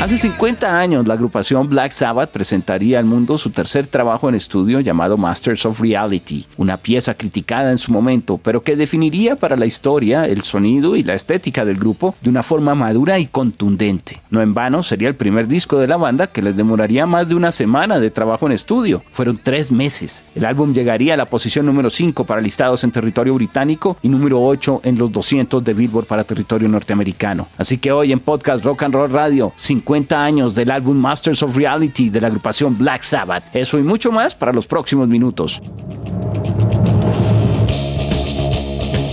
Hace 50 años, la agrupación Black Sabbath presentaría al mundo su tercer trabajo en estudio llamado Masters of Reality, una pieza criticada en su momento, pero que definiría para la historia el sonido y la estética del grupo de una forma madura y contundente. No en vano, sería el primer disco de la banda que les demoraría más de una semana de trabajo en estudio. Fueron tres meses. El álbum llegaría a la posición número 5 para listados en territorio británico y número 8 en los 200 de Billboard para territorio norteamericano. Así que hoy en Podcast Rock and Roll Radio, 50 años del álbum Masters of Reality de la agrupación Black Sabbath. Eso y mucho más para los próximos minutos.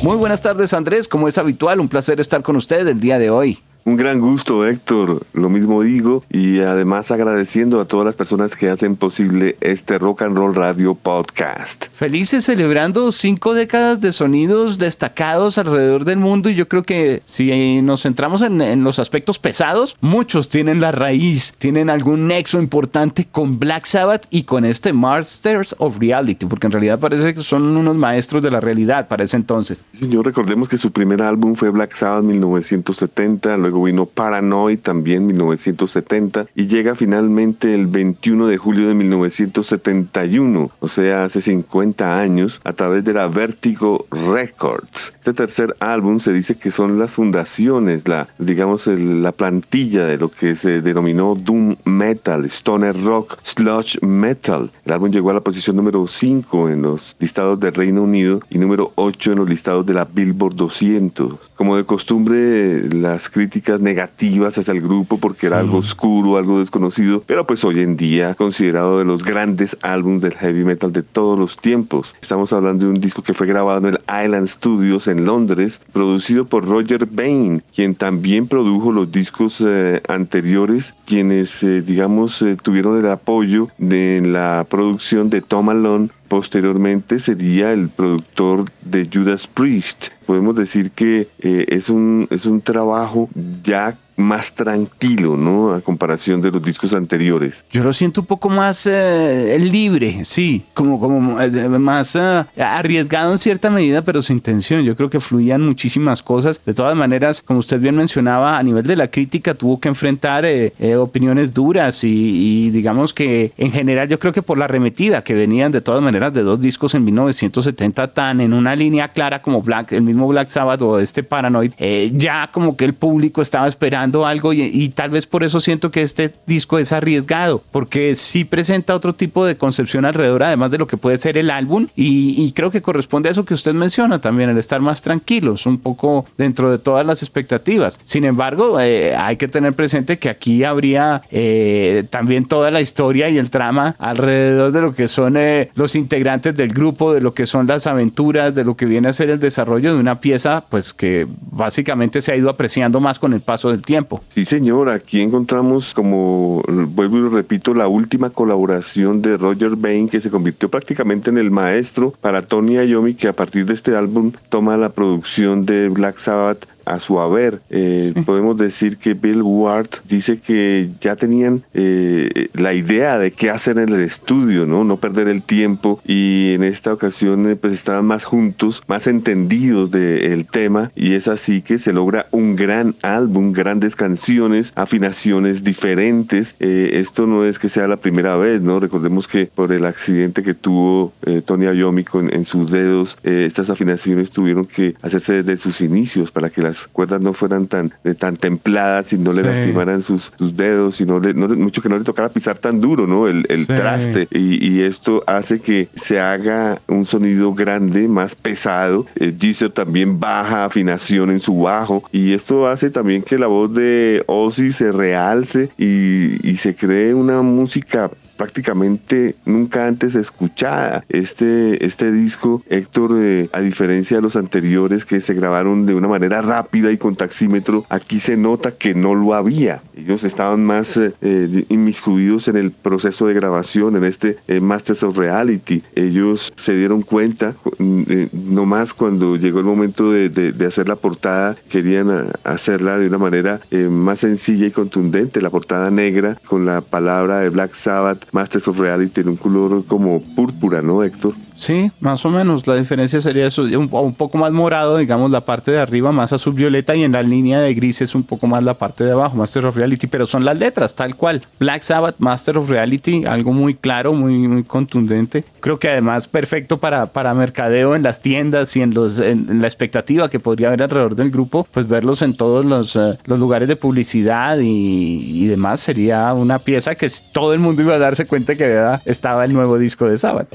Muy buenas tardes Andrés, como es habitual, un placer estar con usted el día de hoy. Un gran gusto, Héctor. Lo mismo digo y además agradeciendo a todas las personas que hacen posible este Rock and Roll Radio Podcast. Felices celebrando cinco décadas de sonidos destacados alrededor del mundo y yo creo que si nos centramos en, los aspectos pesados, muchos tienen la raíz, tienen algún nexo importante con Black Sabbath y con este Masters of Reality, porque en realidad parece que son unos maestros de la realidad para ese entonces. Señor, recordemos que su primer álbum fue Black Sabbath 1970, luego vino Paranoid también 1970 y llega finalmente el 21 de julio de 1971, o sea, hace 50 años, a través de la Vertigo Records. Este tercer álbum se dice que son las fundaciones, la, digamos, la plantilla de lo que se denominó Doom Metal, Stoner Rock, Sludge Metal. El álbum llegó a la posición número 5 en los listados del Reino Unido y número 8 en los listados de la Billboard 200. Como de costumbre, las críticas negativas hacia el grupo porque era algo oscuro, algo desconocido, pero pues hoy en día considerado de los grandes álbumes del heavy metal de todos los tiempos. Estamos hablando de un disco que fue grabado en el Island Studios en Londres, producido por Roger Bain, quien también produjo los discos eh, anteriores, quienes eh, digamos eh, tuvieron el apoyo de la producción de Tom Malone posteriormente sería el productor de Judas Priest. Podemos decir que eh, es, un, es un trabajo ya más tranquilo, ¿no? A comparación de los discos anteriores. Yo lo siento un poco más eh, libre, sí, como, como eh, más eh, arriesgado en cierta medida, pero sin tensión. Yo creo que fluían muchísimas cosas. De todas maneras, como usted bien mencionaba, a nivel de la crítica tuvo que enfrentar opiniones duras y, digamos que en general yo creo que por la remetida que venían de todas maneras de dos discos en 1970 tan en una línea clara como Black, el mismo Black Sabbath o este Paranoid, ya como que el público estaba esperando algo y, tal vez por eso siento que este disco es arriesgado, porque sí presenta otro tipo de concepción alrededor, además de lo que puede ser el álbum, y, creo que corresponde a eso que usted menciona también, el estar más tranquilos, un poco dentro de todas las expectativas. Sin embargo, eh, hay que tener presente que aquí habría eh, también toda la historia y el trama alrededor de lo que son eh, los integrantes del grupo, de lo que son las aventuras, de lo que viene a ser el desarrollo de una pieza, pues que básicamente se ha ido apreciando más con el paso del tiempo. Sí, señor, aquí encontramos, como vuelvo y repito, la última colaboración de Roger Bain, que se convirtió prácticamente en el maestro para Tony Iommi, que a partir de este álbum toma la producción de Black Sabbath a su haber. Eh, podemos decir que Bill Ward dice que ya tenían eh, la idea de qué hacer en el estudio, ¿no? No perder el tiempo y en esta ocasión eh, pues estaban más juntos, más entendidos del tema y es así que se logra un gran álbum, grandes canciones, afinaciones diferentes. esto no es que sea la primera vez, ¿no? Recordemos que por el accidente que tuvo Tony Iommi en sus dedos, estas afinaciones tuvieron que hacerse desde sus inicios para que las cuerdas no fueran tan, tan templadas y no le lastimaran sus, dedos y no, le, mucho que no le tocara pisar tan duro, ¿no? El, traste. Y, esto hace que se haga un sonido grande, más pesado. Eh, también baja afinación en su bajo y esto hace también que la voz de Ozzy se realce y, y se cree una música prácticamente nunca antes escuchada. Este, este disco, Héctor, eh, a diferencia de los anteriores que se grabaron de una manera rápida y con taxímetro, aquí se nota que no lo había. Ellos estaban más eh, eh, inmiscuidos en el proceso de grabación, en este Masters of Reality. Ellos se dieron cuenta, no más cuando llegó el momento de, hacer la portada, querían hacerla de una manera más sencilla y contundente, la portada negra con la palabra de Black Sabbath, Masters of Reality en un color como púrpura, ¿no, Héctor? Sí, más o menos. La diferencia sería eso, un, poco más morado, digamos, la parte de arriba más azul violeta y en la línea de gris es un poco más la parte de abajo, Master of Reality, pero son las letras, tal cual. Black Sabbath, Master of Reality, algo muy claro, muy, muy contundente. Creo que además perfecto para, para mercadeo en las tiendas y en, los, en, la expectativa que podría haber alrededor del grupo, pues verlos en todos los, eh, los lugares de publicidad y, y, demás sería una pieza que todo el mundo iba a darse cuenta que estaba el nuevo disco de Sabbath.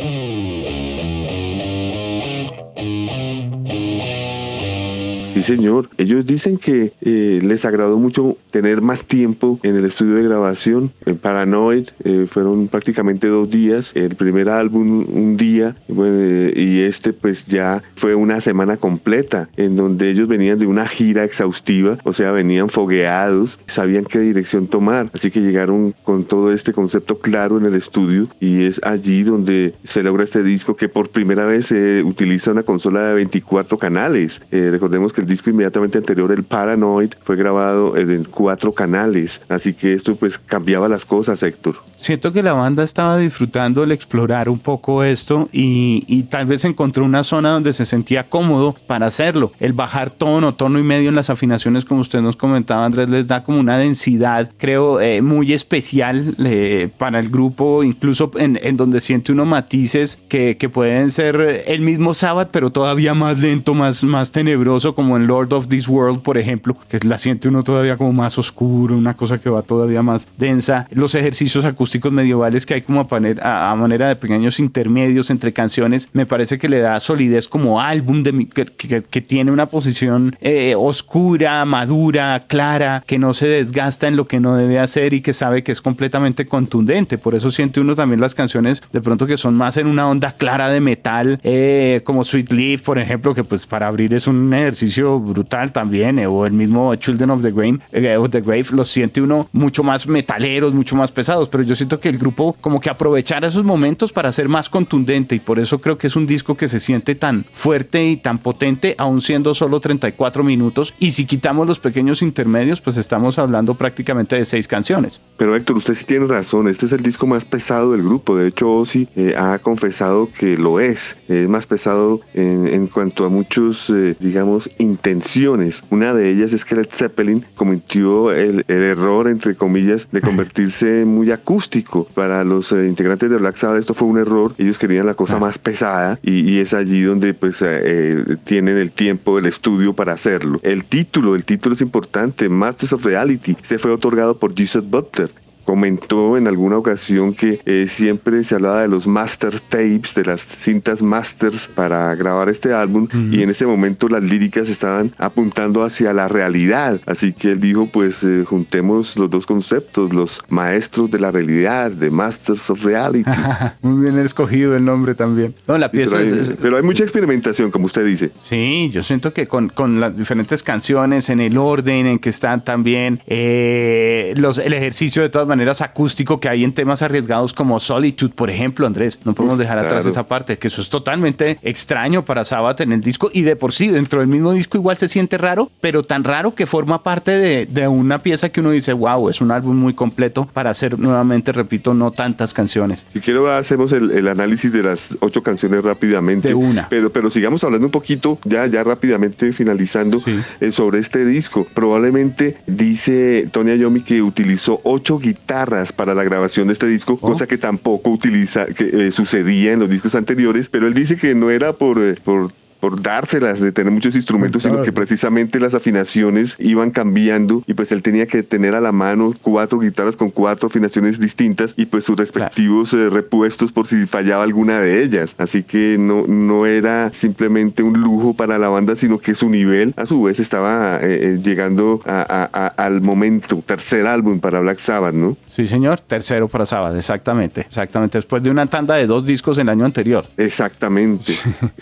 Sí, señor. Ellos dicen que eh, les agradó mucho tener más tiempo en el estudio de grabación. En Paranoid eh, fueron prácticamente dos días. El primer álbum un día y este pues ya fue una semana completa en donde ellos venían de una gira exhaustiva, o sea, venían fogueados, sabían qué dirección tomar. Así que llegaron con todo este concepto claro en el estudio y es allí donde se logra este disco que por primera vez se utiliza una consola de 24 canales. Eh, recordemos que disco inmediatamente anterior, el Paranoid, fue grabado en cuatro canales, así que esto pues cambiaba las cosas, Héctor. Siento que la banda estaba disfrutando el explorar un poco esto y, y tal vez encontró una zona donde se sentía cómodo para hacerlo. El bajar tono, tono y medio en las afinaciones, como usted nos comentaba, Andrés, les da como una densidad, creo, eh, muy especial eh, para el grupo, incluso en, en, donde siente unos matices que, que pueden ser el mismo Sabbath, pero todavía más lento, más, más tenebroso, como en Lord of This World, por ejemplo, que la siente uno todavía como más oscuro, una cosa que va todavía más densa. Los ejercicios acústicos medievales que hay como a, manera de pequeños intermedios entre canciones, me parece que le da solidez como álbum de, que, tiene una posición eh, oscura, madura, clara, que no se desgasta en lo que no debe hacer y que sabe que es completamente contundente. Por eso siente uno también las canciones de pronto que son más en una onda clara de metal, eh, como Sweet Leaf, por ejemplo, que pues para abrir es un ejercicio brutal también, eh, o el mismo Children of the Grave, eh, of the Grave los siente uno mucho más metaleros, mucho más pesados, pero yo siento que el grupo como que aprovechara esos momentos para ser más contundente y por eso creo que es un disco que se siente tan fuerte y tan potente, aún siendo solo 34 minutos, y si quitamos los pequeños intermedios, pues estamos hablando prácticamente de seis canciones. Pero Héctor, usted sí tiene razón, este es el disco más pesado del grupo, de hecho Ozzy eh, ha confesado que lo es, es más pesado en, en cuanto a muchos, digamos, intenciones. Una de ellas es que Led Zeppelin cometió el, error, entre comillas, de convertirse muy acústico. Para los eh, integrantes de Black Sabbath esto fue un error. Ellos querían la cosa más pesada y, es allí donde pues eh, eh, tienen el tiempo, el estudio para hacerlo. El título, el título es importante, Masters of Reality. Este fue otorgado por Jesus Butler comentó en alguna ocasión que eh, siempre se hablaba de los master tapes, de las cintas masters para grabar este álbum y en ese momento las líricas estaban apuntando hacia la realidad. Así que él dijo, pues eh, juntemos los dos conceptos, los maestros de la realidad, de Masters of Reality. Muy bien escogido el nombre también. No, la pieza pero, hay, mucha experimentación, como usted dice. Sí, yo siento que con, con las diferentes canciones, en el orden en que están también, eh, los, el ejercicio de todas maneras maneras acústico que hay en temas arriesgados como Solitude, por ejemplo, Andrés. No podemos dejar atrás esa parte, que eso es totalmente extraño para Sabbath en el disco y de por sí dentro del mismo disco igual se siente raro, pero tan raro que forma parte de, de una pieza que uno dice, wow, es un álbum muy completo para hacer nuevamente, repito, no tantas canciones. Si quiero hacemos el, el análisis de las ocho canciones rápidamente. De una. Pero, pero sigamos hablando un poquito, ya, ya rápidamente finalizando eh, sobre este disco. Probablemente dice Tony Ayomi que utilizó ocho guitarras guitarras para la grabación de este disco, oh. cosa que tampoco utiliza, que eh, sucedía en los discos anteriores, pero él dice que no era por, eh, por por dárselas, de tener muchos instrumentos, sino que precisamente las afinaciones iban cambiando y pues él tenía que tener a la mano cuatro guitarras con cuatro afinaciones distintas y pues sus respectivos eh, repuestos por si fallaba alguna de ellas. Así que no, no era simplemente un lujo para la banda, sino que su nivel a su vez estaba eh, llegando al momento, tercer álbum para Black Sabbath, ¿no? Sí, señor, tercero para Sabbath, exactamente, exactamente, después de una tanda de dos discos el año anterior. Exactamente.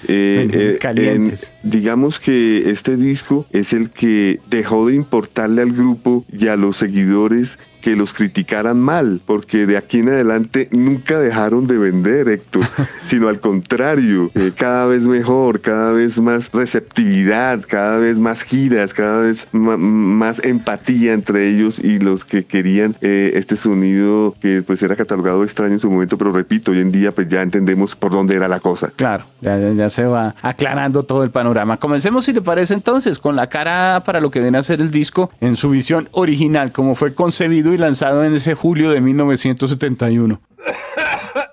Eh, Calientes. digamos que este disco es el que dejó de importarle al grupo y a los seguidores que los criticaran mal, porque de aquí en adelante nunca dejaron de vender, Héctor, sino al contrario, eh, cada vez mejor, cada vez más receptividad, cada vez más giras, cada vez más empatía entre ellos y los que querían eh, este sonido que pues era catalogado extraño en su momento, pero repito, hoy en día pues ya entendemos por dónde era la cosa. Claro, ya, ya se va aclarando todo el panorama. Comencemos si le parece entonces con la cara para lo que viene a ser el disco en su visión original, como fue concebido y lanzado en ese julio de 1971.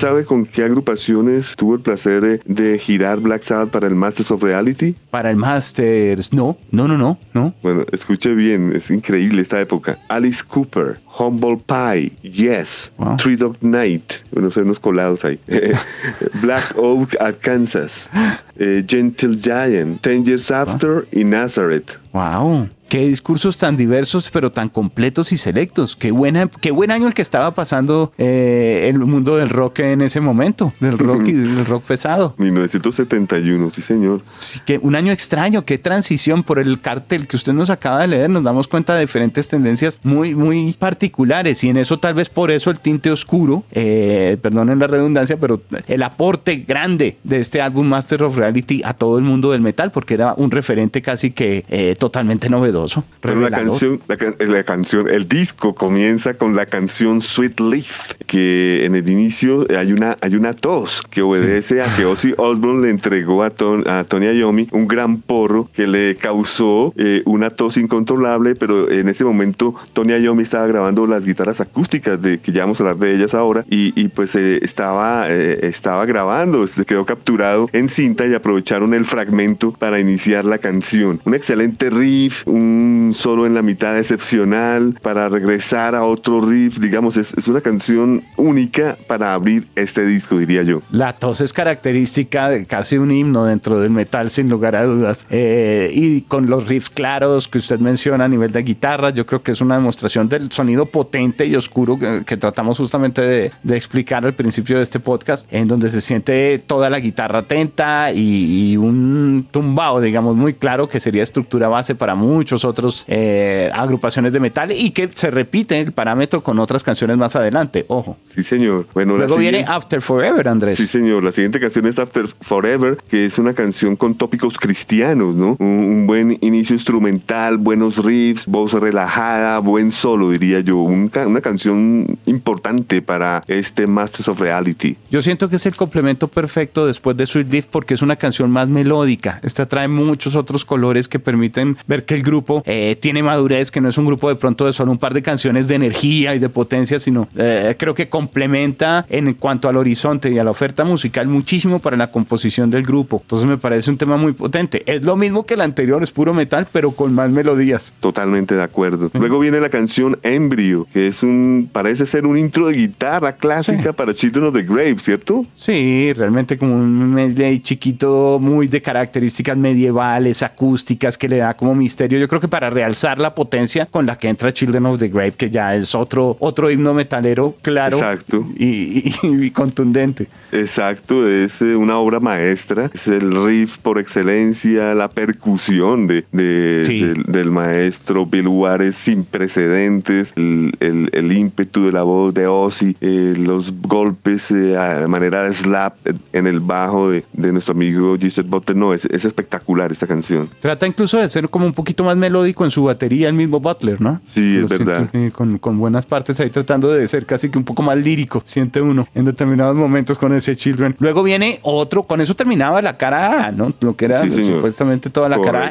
sabe con qué agrupaciones tuvo el placer de girar Black Sabbath para el Masters of Reality? Para el Masters, no, no, no, no, no. Bueno, escuche bien, es increíble esta época. Alice Cooper, Humble Pie, Yes, Three Dog Night, bueno, son unos colados ahí. Black Oak, Arkansas, eh, Gentle Giant, Ten Years After y Nazareth. Wow. Qué discursos tan diversos, pero tan completos y selectos. Qué, buena, qué buen año el que estaba pasando eh, el mundo del rock en ese momento, del rock y del rock pesado. 1971, sí, señor. Sí, que un año extraño, qué transición por el cartel que usted nos acaba de leer. Nos damos cuenta de diferentes tendencias muy, muy particulares y en eso, tal vez por eso, el tinte oscuro, eh, perdonen la redundancia, pero el aporte grande de este álbum Master of Reality a todo el mundo del metal, porque era un referente casi que eh, totalmente novedoso pero la canción, la, canción, el disco comienza con la canción Sweet Leaf, que en el inicio hay una, hay una tos que obedece a que Ozzy Osbourne le entregó a, a Tony Iommi un gran porro que le causó eh, una tos incontrolable, pero en ese momento Tony Iommi estaba grabando las guitarras acústicas, de que ya vamos a hablar de ellas ahora, y, y pues eh, estaba, eh, estaba grabando, se quedó capturado en cinta y aprovecharon el fragmento para iniciar la canción. Un excelente riff, un solo en la mitad excepcional para regresar a otro riff, digamos, es, una canción única para abrir este disco, diría yo. La tos es característica de casi un himno dentro del metal, sin lugar a dudas. Eh, y con los riffs claros que usted menciona a nivel de guitarra, yo creo que es una demostración del sonido potente y oscuro que, tratamos justamente de, explicar al principio de este podcast, en donde se siente toda la guitarra atenta y, y un tumbado, digamos, muy claro que sería estructura base para muchos otros eh, agrupaciones de metal y que se repite el parámetro con otras canciones más adelante. Ojo. Sí, señor. Bueno, Luego viene After Forever, Andrés. Sí, señor. La siguiente canción es After Forever, que es una canción con tópicos cristianos, ¿no? Un, buen inicio instrumental, buenos riffs, voz relajada, buen solo, diría yo. una canción importante para este Masters of Reality. Yo siento que es el complemento perfecto después de Sweet Leaf porque es una canción más melódica. Esta trae muchos otros colores que permiten ver que el grupo eh, tiene madurez, que no es un grupo de pronto de solo un par de canciones de energía y de potencia, sino eh, creo que complementa en cuanto al horizonte y a la oferta musical muchísimo para la composición del grupo. Entonces me parece un tema muy potente. Es lo mismo que el anterior, es puro metal, pero con más melodías. Totalmente de acuerdo. Luego viene la canción Embryo, que es un, parece ser un intro de guitarra clásica para Children of the Grave, ¿cierto? Sí, realmente como un medley chiquito, muy de características medievales, acústicas, que le da como misterio. Yo creo que para realzar la potencia con la que entra Children of the Grave, que ya es otro, otro himno metalero claro Y, contundente. Exacto, es eh, una obra maestra, es el riff por excelencia, la percusión de, del, maestro Bill Juárez sin precedentes, el, el, ímpetu de la voz de Ozzy, eh, los golpes eh, de manera de slap en el bajo de, nuestro amigo Giselle Butler, no, es, es espectacular esta canción. Trata incluso de ser como un poquito más melódico en su batería el mismo Butler, ¿no? Sí, es verdad. Con, con, buenas partes ahí tratando de ser casi que un poco más lírico, siente uno en determinados momentos con ese Children. Luego viene otro, con eso terminaba la cara A, ¿no? Lo que era supuestamente toda la cara A.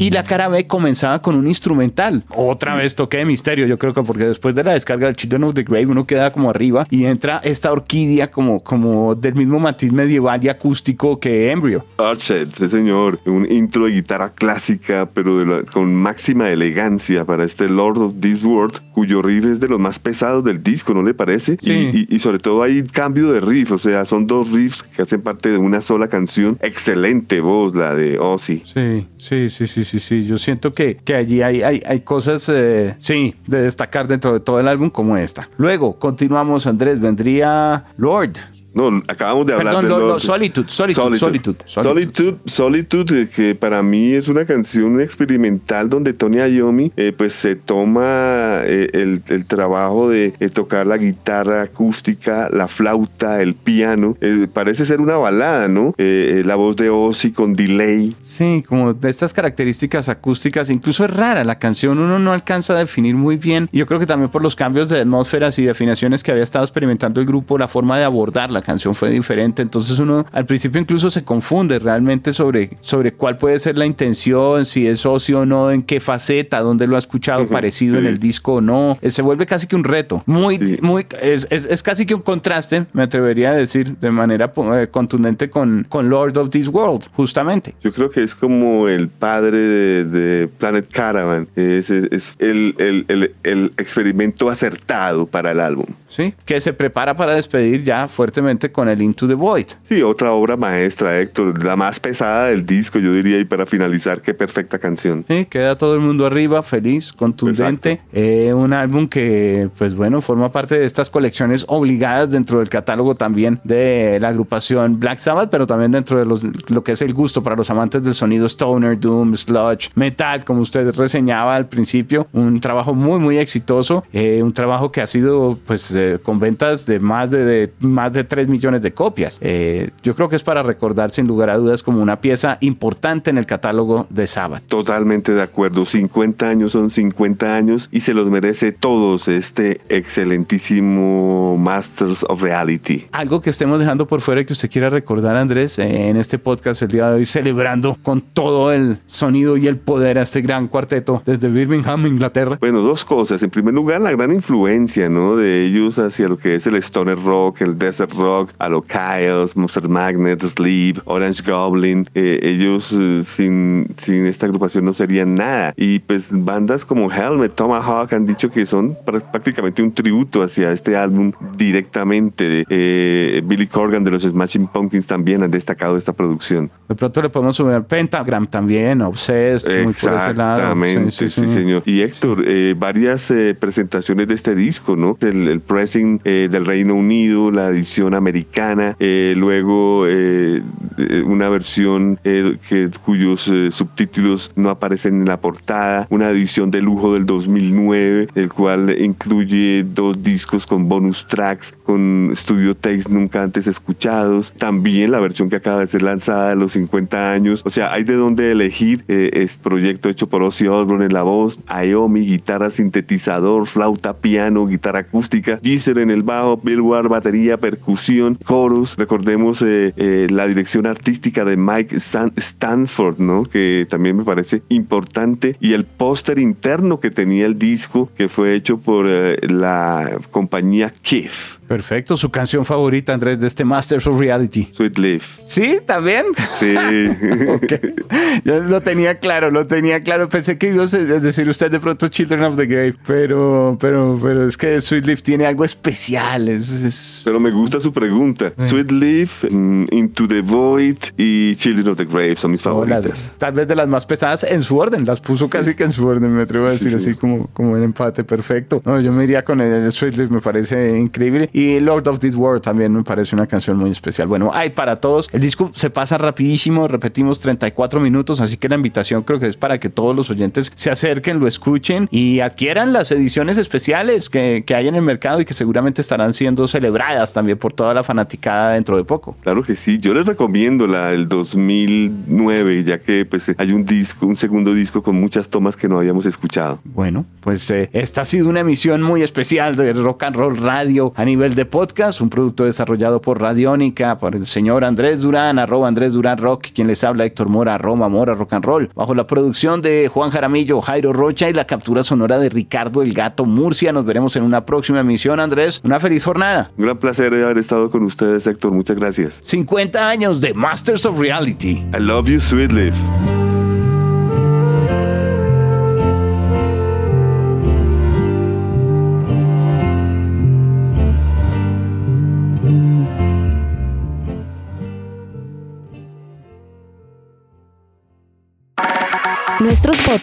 Y la cara B comenzaba con un instrumental. Otra vez toque de misterio, yo creo que porque después de la descarga del Children of the Grave uno queda como arriba y entra esta orquídea como, como del mismo matiz medieval y acústico que Embryo. Archet, sí señor, un intro de guitarra clásica, pero con máxima elegancia para este Lord of This World, cuyo riff es de los más pesados del disco, ¿no le parece? Sí. Y, y, sobre todo hay cambio de riff, o sea, son dos riffs que hacen parte de una sola canción. Excelente voz la de Ozzy. Sí, sí, sí, sí, sí, sí. Yo siento que, que allí hay, hay, hay cosas, eh, sí, de destacar dentro de todo el álbum como esta. Luego, continuamos, Andrés, vendría Lord. No, acabamos de hablar de Solitude, Solitude, Solitude, Solitude, Solitude, que para mí es una canción experimental donde Tony Iommi eh, pues se toma eh, el, el, trabajo de tocar la guitarra acústica, la flauta, el piano. Eh, parece ser una balada, ¿no? la voz de Ozzy con delay. Sí, como de estas características acústicas. Incluso es rara la canción, uno no alcanza a definir muy bien. Yo creo que también por los cambios de atmósferas y definiciones que había estado experimentando el grupo, la forma de abordarla la canción fue diferente, entonces uno al principio incluso se confunde realmente sobre, sobre cuál puede ser la intención, si es socio o no, en qué faceta, dónde lo ha escuchado parecido en el disco o no, eh, se vuelve casi que un reto, muy, muy, es, es, es, casi que un contraste, me atrevería a decir de manera eh, contundente con, con Lord of This World, justamente. Yo creo que es como el padre de, de Planet Caravan, es, es el, el, el, el experimento acertado para el álbum. Sí, que se prepara para despedir ya fuertemente con el Into the Void. Sí, otra obra maestra, Héctor, la más pesada del disco, yo diría, y para finalizar, qué perfecta canción. Sí, queda todo el mundo arriba, feliz, contundente. Eh, un álbum que, pues bueno, forma parte de estas colecciones obligadas dentro del catálogo también de la agrupación Black Sabbath, pero también dentro de los, lo que es el gusto para los amantes del sonido Stoner, Doom, Sludge, Metal, como usted reseñaba al principio. Un trabajo muy, muy exitoso. Eh, un trabajo que ha sido, pues, eh, con ventas de más de, de más de 3 millones de copias. Eh, yo creo que es para recordar sin lugar a dudas como una pieza importante en el catálogo de Sabbath. Totalmente de acuerdo. 50 años son 50 años y se los merece todos este excelentísimo Masters of Reality. Algo que estemos dejando por fuera y que usted quiera recordar, Andrés, eh, en este podcast el día de hoy, celebrando con todo el sonido y el poder a este gran cuarteto desde Birmingham, Inglaterra. Bueno, dos cosas. En primer lugar, la gran influencia ¿no? de ellos hacia lo que es el stoner rock, el desert rock a lo Chaos, Monster Magnet, Sleep, Orange Goblin. Eh, ellos eh, sin, sin esta agrupación no serían nada. Y pues bandas como Helmet, Tomahawk han dicho que son prácticamente un tributo hacia este álbum directamente. Eh, Billy Corgan de los Smashing Pumpkins también han destacado esta producción. De pronto le podemos subir Pentagram también, Obsessed, muy por ese lado. Sí, sí, señor. Y Héctor, varias presentaciones de este disco, ¿no? El, el pressing del Reino Unido, la edición americana, eh, luego eh, eh, una versión que, cuyos subtítulos no aparecen en la portada, una edición de lujo del 2009, el cual incluye dos discos con bonus tracks, con studio takes nunca antes escuchados, también la versión que acaba de ser lanzada de los 50 años, o sea, hay de dónde elegir, este proyecto hecho por Ozzy Osbourne en la voz, Aomi, guitarra sintetizador, flauta, piano, guitarra acústica, Geezer en el bajo, Bill batería, percusión, coros. Recordemos eh, eh, la dirección artística de Mike Stanford, ¿no? Que también me parece importante. Y el póster interno que tenía el disco, que fue hecho por eh, la compañía Kif. Perfecto, su canción favorita, Andrés, de este Masters of Reality. Sweet Leaf. ¿Sí? ¿También? Sí. okay. Yo lo tenía claro, lo tenía claro. Pensé que iba a decir usted de pronto Children of the Grave, pero, pero, pero es que Sweet Leaf tiene algo especial. Es, Pero me gusta su pregunta. Sweet Leaf, mm, Into the Void y Children of the Grave son mis favoritas. tal vez de las más pesadas en su orden, las puso casi que en su orden, me atrevo a decir así como, como un empate perfecto. No, yo me iría con el Sweet Leaf, me parece increíble. Y Lord of This World también me parece una canción muy especial. Bueno, hay para todos. El disco se pasa rapidísimo, repetimos 34 minutos, así que la invitación creo que es para que todos los oyentes se acerquen, lo escuchen y adquieran las ediciones especiales que, que hay en el mercado y que seguramente estarán siendo celebradas también por toda la fanaticada dentro de poco. Claro que sí, yo les recomiendo la del 2009, ya que pues hay un disco, un segundo disco con muchas tomas que no habíamos escuchado. Bueno, pues eh, esta ha sido una emisión muy especial de Rock and Roll Radio a nivel nivel de podcast, un producto desarrollado por Radiónica, por el señor Andrés Durán, arroba Andrés Durán Rock, quien les habla Héctor Mora, Roma Mora Rock and Roll, bajo la producción de Juan Jaramillo, Jairo Rocha y la captura sonora de Ricardo El Gato Murcia. Nos veremos en una próxima emisión, Andrés. Una feliz jornada. Un gran placer haber estado con ustedes, Héctor. Muchas gracias. 50 años de Masters of Reality. I love you, sweet leaf.